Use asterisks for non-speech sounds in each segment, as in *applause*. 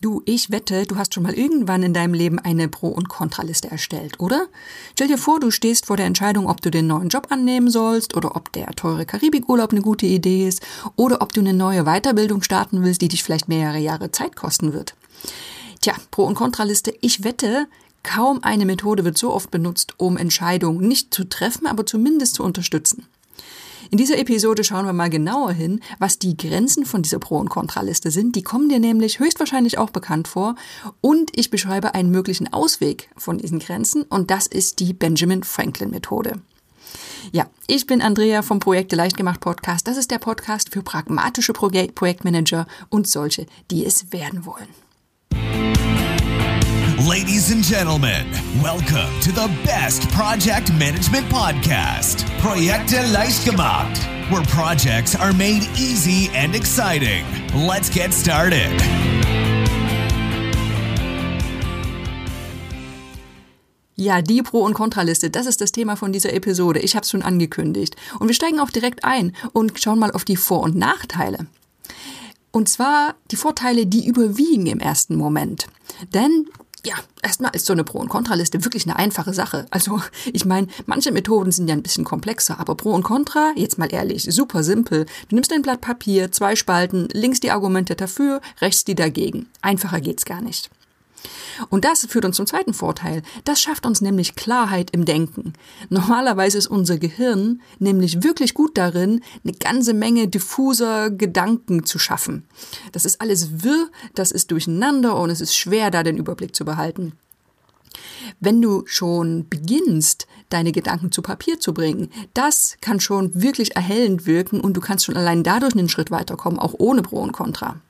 Du, ich wette, du hast schon mal irgendwann in deinem Leben eine Pro- und Kontraliste erstellt, oder? Stell dir vor, du stehst vor der Entscheidung, ob du den neuen Job annehmen sollst oder ob der teure Karibikurlaub eine gute Idee ist oder ob du eine neue Weiterbildung starten willst, die dich vielleicht mehrere Jahre Zeit kosten wird. Tja, Pro- und Kontraliste, ich wette, kaum eine Methode wird so oft benutzt, um Entscheidungen nicht zu treffen, aber zumindest zu unterstützen. In dieser Episode schauen wir mal genauer hin, was die Grenzen von dieser Pro- und Kontraliste sind. Die kommen dir nämlich höchstwahrscheinlich auch bekannt vor. Und ich beschreibe einen möglichen Ausweg von diesen Grenzen und das ist die Benjamin Franklin Methode. Ja, ich bin Andrea vom Projekte Leichtgemacht Podcast. Das ist der Podcast für pragmatische Projektmanager und solche, die es werden wollen. Ladies and gentlemen, welcome to the best project management podcast, Projekte Leichtgemacht, where projects are made easy and exciting. Let's get started. Ja, die Pro- und Kontraliste, das ist das Thema von dieser Episode. Ich habe es schon angekündigt. Und wir steigen auch direkt ein und schauen mal auf die Vor- und Nachteile. Und zwar die Vorteile, die überwiegen im ersten Moment. Denn ja, erstmal ist so eine Pro- und Kontraliste wirklich eine einfache Sache. Also, ich meine, manche Methoden sind ja ein bisschen komplexer, aber Pro und Contra, jetzt mal ehrlich, super simpel. Du nimmst ein Blatt Papier, zwei Spalten, links die Argumente dafür, rechts die dagegen. Einfacher geht's gar nicht. Und das führt uns zum zweiten Vorteil. Das schafft uns nämlich Klarheit im Denken. Normalerweise ist unser Gehirn nämlich wirklich gut darin, eine ganze Menge diffuser Gedanken zu schaffen. Das ist alles wirr, das ist durcheinander und es ist schwer, da den Überblick zu behalten. Wenn du schon beginnst, deine Gedanken zu Papier zu bringen, das kann schon wirklich erhellend wirken und du kannst schon allein dadurch einen Schritt weiterkommen, auch ohne Pro und Contra.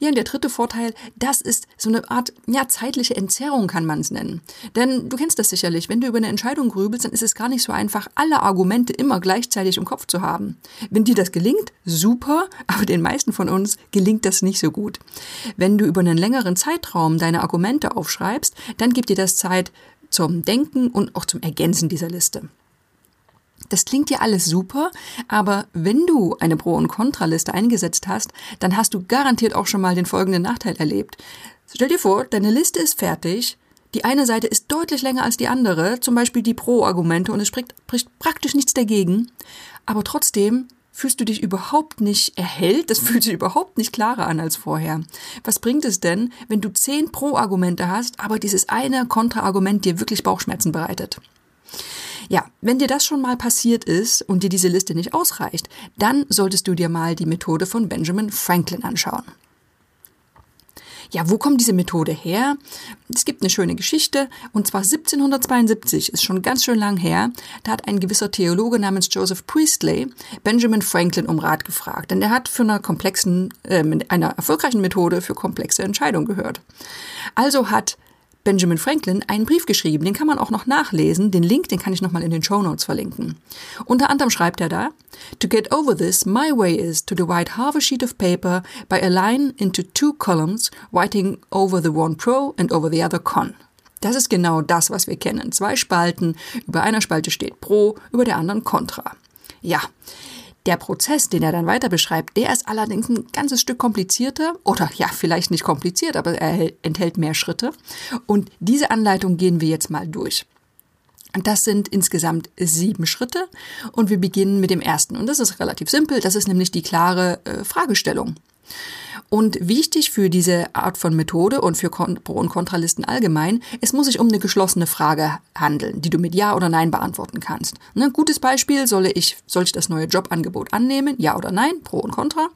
Ja, und der dritte Vorteil, das ist so eine Art, ja, zeitliche Entzerrung kann man es nennen. Denn du kennst das sicherlich, wenn du über eine Entscheidung grübelst, dann ist es gar nicht so einfach, alle Argumente immer gleichzeitig im Kopf zu haben. Wenn dir das gelingt, super, *laughs* aber den meisten von uns gelingt das nicht so gut. Wenn du über einen längeren Zeitraum deine Argumente aufschreibst, dann gibt dir das Zeit zum Denken und auch zum Ergänzen dieser Liste. Das klingt ja alles super, aber wenn du eine Pro- und Kontraliste eingesetzt hast, dann hast du garantiert auch schon mal den folgenden Nachteil erlebt. Stell dir vor, deine Liste ist fertig, die eine Seite ist deutlich länger als die andere, zum Beispiel die Pro-Argumente, und es spricht, spricht praktisch nichts dagegen, aber trotzdem fühlst du dich überhaupt nicht erhellt, das *laughs* fühlt sich überhaupt nicht klarer an als vorher. Was bringt es denn, wenn du zehn Pro-Argumente hast, aber dieses eine Kontra-Argument dir wirklich Bauchschmerzen bereitet? Ja, wenn dir das schon mal passiert ist und dir diese Liste nicht ausreicht, dann solltest du dir mal die Methode von Benjamin Franklin anschauen. Ja, wo kommt diese Methode her? Es gibt eine schöne Geschichte, und zwar 1772, ist schon ganz schön lang her. Da hat ein gewisser Theologe namens Joseph Priestley Benjamin Franklin um Rat gefragt, denn der hat für eine komplexen, äh, einer erfolgreichen Methode für komplexe Entscheidungen gehört. Also hat Benjamin Franklin einen Brief geschrieben, den kann man auch noch nachlesen. Den Link, den kann ich nochmal in den Show Notes verlinken. Unter anderem schreibt er da, To get over this, my way is to divide half a sheet of paper by a line into two columns, writing over the one pro and over the other con. Das ist genau das, was wir kennen. Zwei Spalten, über einer Spalte steht pro, über der anderen contra. Ja, der Prozess, den er dann weiter beschreibt, der ist allerdings ein ganzes Stück komplizierter oder ja, vielleicht nicht kompliziert, aber er enthält mehr Schritte. Und diese Anleitung gehen wir jetzt mal durch. Das sind insgesamt sieben Schritte und wir beginnen mit dem ersten. Und das ist relativ simpel, das ist nämlich die klare äh, Fragestellung. Und wichtig für diese Art von Methode und für Pro- und Kontralisten allgemein, es muss sich um eine geschlossene Frage handeln, die du mit Ja oder Nein beantworten kannst. Ne, gutes Beispiel, soll ich, soll ich das neue Jobangebot annehmen? Ja oder Nein? Pro und Contra.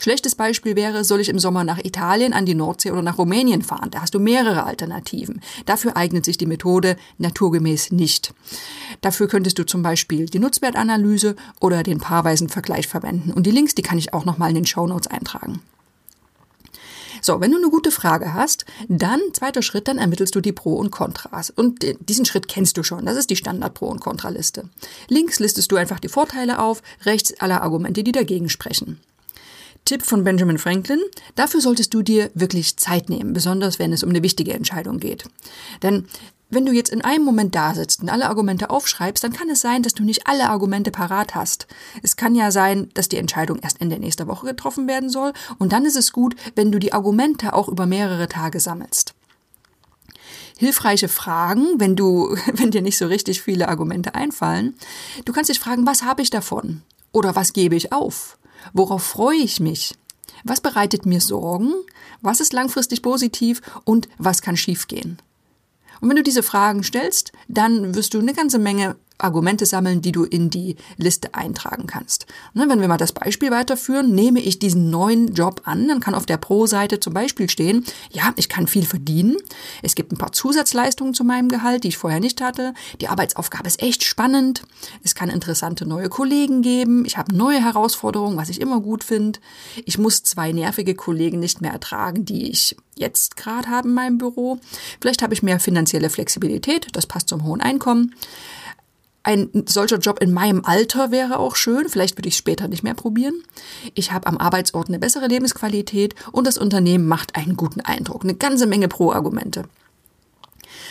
Schlechtes Beispiel wäre, soll ich im Sommer nach Italien, an die Nordsee oder nach Rumänien fahren? Da hast du mehrere Alternativen. Dafür eignet sich die Methode naturgemäß nicht. Dafür könntest du zum Beispiel die Nutzwertanalyse oder den paarweisen Vergleich verwenden. Und die Links, die kann ich auch nochmal in den Show Notes eintragen. So, wenn du eine gute Frage hast, dann zweiter Schritt, dann ermittelst du die Pro und Kontras. Und diesen Schritt kennst du schon. Das ist die Standard Pro und Kontraliste. Links listest du einfach die Vorteile auf, rechts alle Argumente, die dagegen sprechen. Tipp von Benjamin Franklin. Dafür solltest du dir wirklich Zeit nehmen, besonders wenn es um eine wichtige Entscheidung geht. Denn wenn du jetzt in einem Moment da sitzt und alle Argumente aufschreibst, dann kann es sein, dass du nicht alle Argumente parat hast. Es kann ja sein, dass die Entscheidung erst Ende nächster Woche getroffen werden soll und dann ist es gut, wenn du die Argumente auch über mehrere Tage sammelst. Hilfreiche Fragen, wenn du, *laughs* wenn dir nicht so richtig viele Argumente einfallen. Du kannst dich fragen, was habe ich davon? Oder was gebe ich auf? Worauf freue ich mich? Was bereitet mir Sorgen? Was ist langfristig positiv und was kann schiefgehen? Und wenn du diese Fragen stellst, dann wirst du eine ganze Menge Argumente sammeln, die du in die Liste eintragen kannst. Ne, wenn wir mal das Beispiel weiterführen, nehme ich diesen neuen Job an, dann kann auf der Pro-Seite zum Beispiel stehen, ja, ich kann viel verdienen, es gibt ein paar Zusatzleistungen zu meinem Gehalt, die ich vorher nicht hatte, die Arbeitsaufgabe ist echt spannend, es kann interessante neue Kollegen geben, ich habe neue Herausforderungen, was ich immer gut finde, ich muss zwei nervige Kollegen nicht mehr ertragen, die ich jetzt gerade habe in meinem Büro, vielleicht habe ich mehr finanzielle Flexibilität, das passt zum hohen Einkommen, ein solcher Job in meinem Alter wäre auch schön. Vielleicht würde ich später nicht mehr probieren. Ich habe am Arbeitsort eine bessere Lebensqualität und das Unternehmen macht einen guten Eindruck. Eine ganze Menge Pro-Argumente.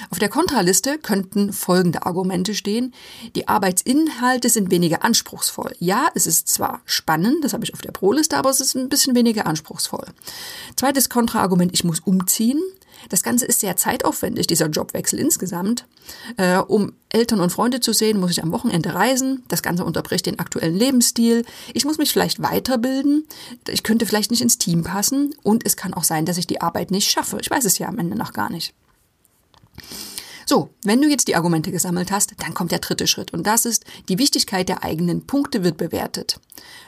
Auf der Kontraliste könnten folgende Argumente stehen. Die Arbeitsinhalte sind weniger anspruchsvoll. Ja, es ist zwar spannend, das habe ich auf der Pro-Liste, aber es ist ein bisschen weniger anspruchsvoll. Zweites Kontraargument, ich muss umziehen. Das Ganze ist sehr zeitaufwendig, dieser Jobwechsel insgesamt. Äh, um Eltern und Freunde zu sehen, muss ich am Wochenende reisen. Das Ganze unterbricht den aktuellen Lebensstil. Ich muss mich vielleicht weiterbilden. Ich könnte vielleicht nicht ins Team passen. Und es kann auch sein, dass ich die Arbeit nicht schaffe. Ich weiß es ja am Ende noch gar nicht. So, wenn du jetzt die Argumente gesammelt hast, dann kommt der dritte Schritt und das ist, die Wichtigkeit der eigenen Punkte wird bewertet.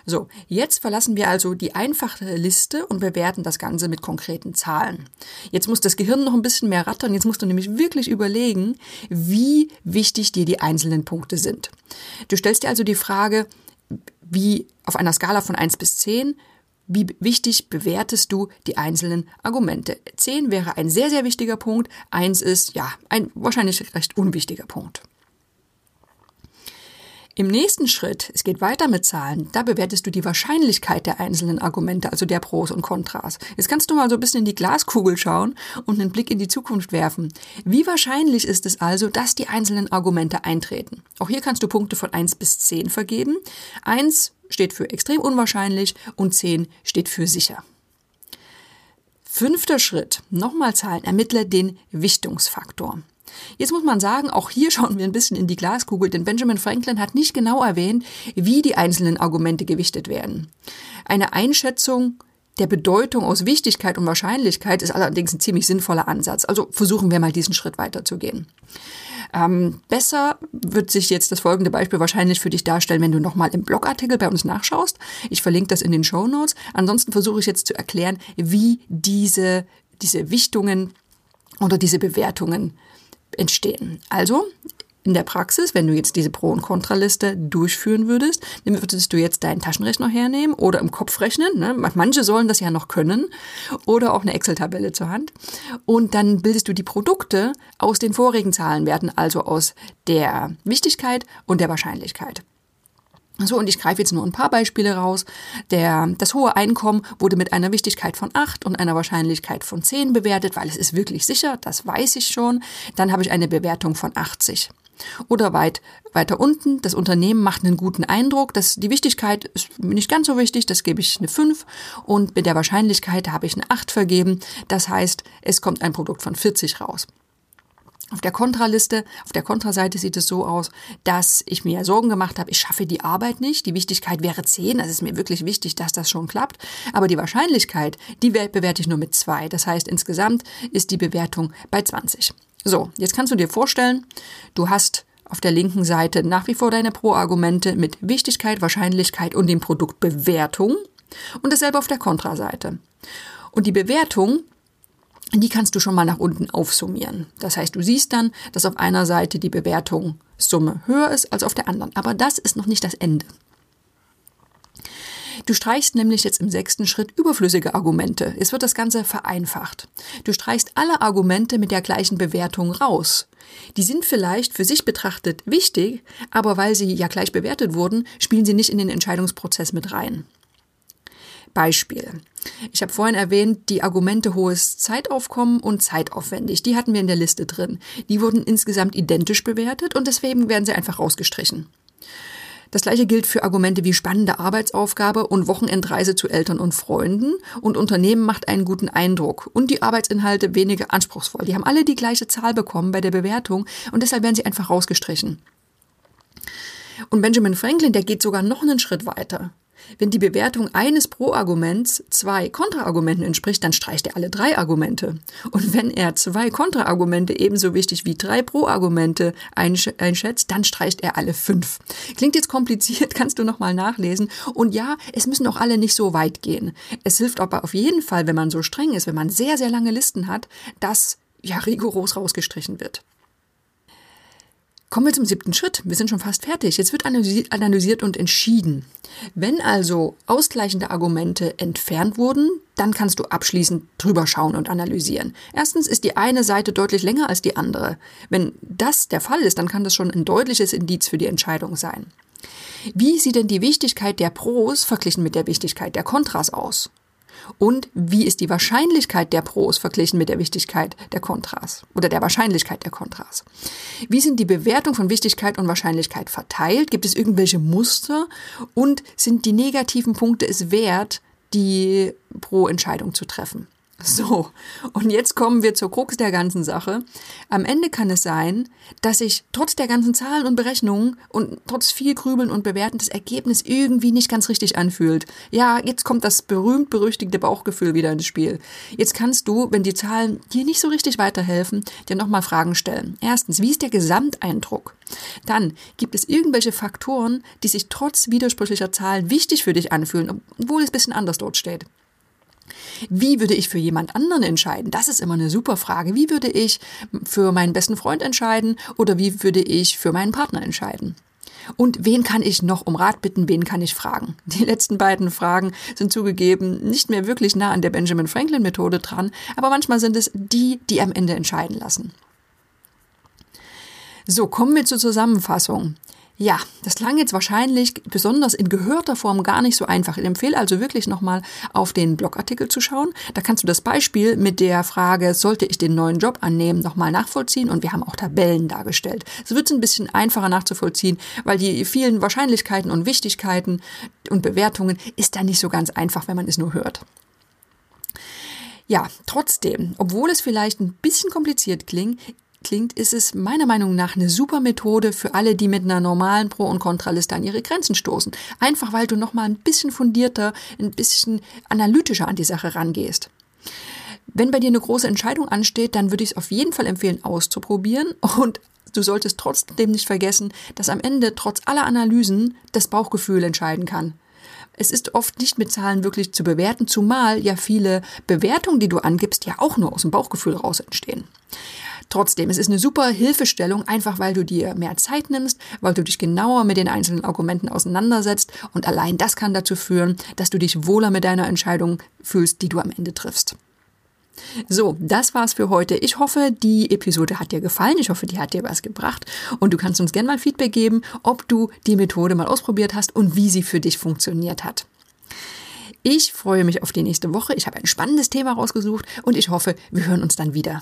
So, jetzt verlassen wir also die einfache Liste und bewerten das Ganze mit konkreten Zahlen. Jetzt muss das Gehirn noch ein bisschen mehr rattern, jetzt musst du nämlich wirklich überlegen, wie wichtig dir die einzelnen Punkte sind. Du stellst dir also die Frage, wie auf einer Skala von 1 bis 10, wie wichtig bewertest du die einzelnen Argumente? Zehn wäre ein sehr, sehr wichtiger Punkt. Eins ist, ja, ein wahrscheinlich recht unwichtiger Punkt. Im nächsten Schritt, es geht weiter mit Zahlen, da bewertest du die Wahrscheinlichkeit der einzelnen Argumente, also der Pros und Kontras. Jetzt kannst du mal so ein bisschen in die Glaskugel schauen und einen Blick in die Zukunft werfen. Wie wahrscheinlich ist es also, dass die einzelnen Argumente eintreten? Auch hier kannst du Punkte von 1 bis 10 vergeben. 1 steht für extrem unwahrscheinlich und 10 steht für sicher. Fünfter Schritt, nochmal Zahlen, ermittle den Wichtungsfaktor. Jetzt muss man sagen, auch hier *laughs* schauen wir ein bisschen in die Glaskugel, denn Benjamin Franklin hat nicht genau erwähnt, wie die einzelnen Argumente gewichtet werden. Eine Einschätzung der Bedeutung aus Wichtigkeit und Wahrscheinlichkeit ist allerdings ein ziemlich sinnvoller Ansatz. Also versuchen wir mal diesen Schritt weiterzugehen. Ähm, besser wird sich jetzt das folgende Beispiel wahrscheinlich für dich darstellen, wenn du nochmal im Blogartikel bei uns nachschaust. Ich verlinke das in den Show Notes. Ansonsten versuche ich jetzt zu erklären, wie diese, diese Wichtungen oder diese Bewertungen entstehen. Also, in der Praxis, wenn du jetzt diese Pro- und Kontraliste durchführen würdest, dann würdest du jetzt deinen Taschenrechner hernehmen oder im Kopf rechnen. Ne? Manche sollen das ja noch können. Oder auch eine Excel-Tabelle zur Hand. Und dann bildest du die Produkte aus den vorigen Zahlenwerten, also aus der Wichtigkeit und der Wahrscheinlichkeit. So, und ich greife jetzt nur ein paar Beispiele raus. Der, das hohe Einkommen wurde mit einer Wichtigkeit von 8 und einer Wahrscheinlichkeit von 10 bewertet, weil es ist wirklich sicher, das weiß ich schon. Dann habe ich eine Bewertung von 80. Oder weit, weiter unten, das Unternehmen macht einen guten Eindruck. Das, die Wichtigkeit ist nicht ganz so wichtig, das gebe ich eine 5. Und mit der Wahrscheinlichkeit habe ich eine 8 vergeben. Das heißt, es kommt ein Produkt von 40 raus. Auf der Kontraliste, auf der Kontraseite sieht es so aus, dass ich mir Sorgen gemacht habe, ich schaffe die Arbeit nicht. Die Wichtigkeit wäre 10, also ist mir wirklich wichtig, dass das schon klappt. Aber die Wahrscheinlichkeit, die bewerte ich nur mit 2. Das heißt, insgesamt ist die Bewertung bei 20. So, jetzt kannst du dir vorstellen, du hast auf der linken Seite nach wie vor deine Pro-Argumente mit Wichtigkeit, Wahrscheinlichkeit und dem Produkt Bewertung und dasselbe auf der Kontraseite. Und die Bewertung die kannst du schon mal nach unten aufsummieren. Das heißt, du siehst dann, dass auf einer Seite die Bewertungssumme höher ist als auf der anderen. Aber das ist noch nicht das Ende. Du streichst nämlich jetzt im sechsten Schritt überflüssige Argumente. Es wird das Ganze vereinfacht. Du streichst alle Argumente mit der gleichen Bewertung raus. Die sind vielleicht für sich betrachtet wichtig, aber weil sie ja gleich bewertet wurden, spielen sie nicht in den Entscheidungsprozess mit rein. Beispiel. Ich habe vorhin erwähnt, die Argumente hohes Zeitaufkommen und zeitaufwendig, die hatten wir in der Liste drin. Die wurden insgesamt identisch bewertet und deswegen werden sie einfach rausgestrichen. Das gleiche gilt für Argumente wie spannende Arbeitsaufgabe und Wochenendreise zu Eltern und Freunden und Unternehmen macht einen guten Eindruck und die Arbeitsinhalte weniger anspruchsvoll. Die haben alle die gleiche Zahl bekommen bei der Bewertung und deshalb werden sie einfach rausgestrichen. Und Benjamin Franklin, der geht sogar noch einen Schritt weiter. Wenn die Bewertung eines Pro-Arguments zwei Kontraargumenten entspricht, dann streicht er alle drei Argumente. Und wenn er zwei Kontraargumente ebenso wichtig wie drei Pro-Argumente einschätzt, dann streicht er alle fünf. Klingt jetzt kompliziert, *laughs* kannst du nochmal nachlesen. Und ja, es müssen auch alle nicht so weit gehen. Es hilft aber auf jeden Fall, wenn man so streng ist, wenn man sehr, sehr lange Listen hat, dass ja rigoros rausgestrichen wird. Kommen wir zum siebten Schritt. Wir sind schon fast fertig. Jetzt wird analysiert und entschieden. Wenn also ausgleichende Argumente entfernt wurden, dann kannst du abschließend drüber schauen und analysieren. Erstens ist die eine Seite deutlich länger als die andere. Wenn das der Fall ist, dann kann das schon ein deutliches Indiz für die Entscheidung sein. Wie sieht denn die Wichtigkeit der Pros verglichen mit der Wichtigkeit der Kontras aus? Und wie ist die Wahrscheinlichkeit der Pros verglichen mit der Wichtigkeit der Kontras oder der Wahrscheinlichkeit der Kontras? Wie sind die Bewertungen von Wichtigkeit und Wahrscheinlichkeit verteilt? Gibt es irgendwelche Muster? Und sind die negativen Punkte es wert, die Pro-Entscheidung zu treffen? *laughs* So, und jetzt kommen wir zur Krux der ganzen Sache. Am Ende kann es sein, dass sich trotz der ganzen Zahlen und Berechnungen und trotz viel Grübeln und Bewerten das Ergebnis irgendwie nicht ganz richtig anfühlt. Ja, jetzt kommt das berühmt-berüchtigte Bauchgefühl wieder ins Spiel. Jetzt kannst du, wenn die Zahlen dir nicht so richtig weiterhelfen, dir nochmal Fragen stellen. Erstens, wie ist der Gesamteindruck? Dann, gibt es irgendwelche Faktoren, die sich trotz widersprüchlicher Zahlen wichtig für dich anfühlen, obwohl es ein bisschen anders dort steht? Wie würde ich für jemand anderen entscheiden? Das ist immer eine super Frage. Wie würde ich für meinen besten Freund entscheiden oder wie würde ich für meinen Partner entscheiden? Und wen kann ich noch um Rat bitten, wen kann ich fragen? *laughs* Die letzten beiden Fragen sind zugegeben nicht mehr wirklich nah an der Benjamin Franklin Methode dran, aber manchmal sind es die, die am Ende entscheiden lassen. So, kommen wir zur Zusammenfassung. Ja, das klang jetzt wahrscheinlich besonders in gehörter Form gar nicht so einfach. Ich empfehle also wirklich nochmal auf den Blogartikel zu schauen. Da kannst du das Beispiel mit der Frage, sollte ich den neuen Job annehmen, nochmal nachvollziehen und wir haben auch Tabellen dargestellt. So wird es ein bisschen einfacher nachzuvollziehen, weil die vielen Wahrscheinlichkeiten und Wichtigkeiten und Bewertungen ist da nicht so ganz einfach, wenn man es nur hört. Ja, trotzdem, obwohl es vielleicht ein bisschen kompliziert klingt, klingt, ist es meiner Meinung nach eine super Methode für alle, die mit einer normalen Pro- und Kontraliste an ihre Grenzen stoßen. Einfach weil du nochmal ein bisschen fundierter, ein bisschen analytischer an die Sache rangehst. Wenn bei dir eine große Entscheidung ansteht, dann würde ich es auf jeden Fall empfehlen, auszuprobieren und du solltest trotzdem nicht vergessen, dass am Ende trotz aller Analysen das Bauchgefühl entscheiden kann. Es ist oft nicht mit Zahlen wirklich zu bewerten, zumal ja viele Bewertungen, die du angibst, ja auch nur aus dem Bauchgefühl raus entstehen. Trotzdem, es ist eine super Hilfestellung, einfach weil du dir mehr Zeit nimmst, weil du dich genauer mit den einzelnen Argumenten auseinandersetzt und allein das kann dazu führen, dass du dich wohler mit deiner Entscheidung fühlst, die du am Ende triffst. So, das war's für heute. Ich hoffe, die Episode hat dir gefallen. Ich hoffe, die hat dir was gebracht. Und du kannst uns gerne mal Feedback geben, ob du die Methode mal ausprobiert hast und wie sie für dich funktioniert hat. Ich freue mich auf die nächste Woche. Ich habe ein spannendes Thema rausgesucht und ich hoffe, wir hören uns dann wieder.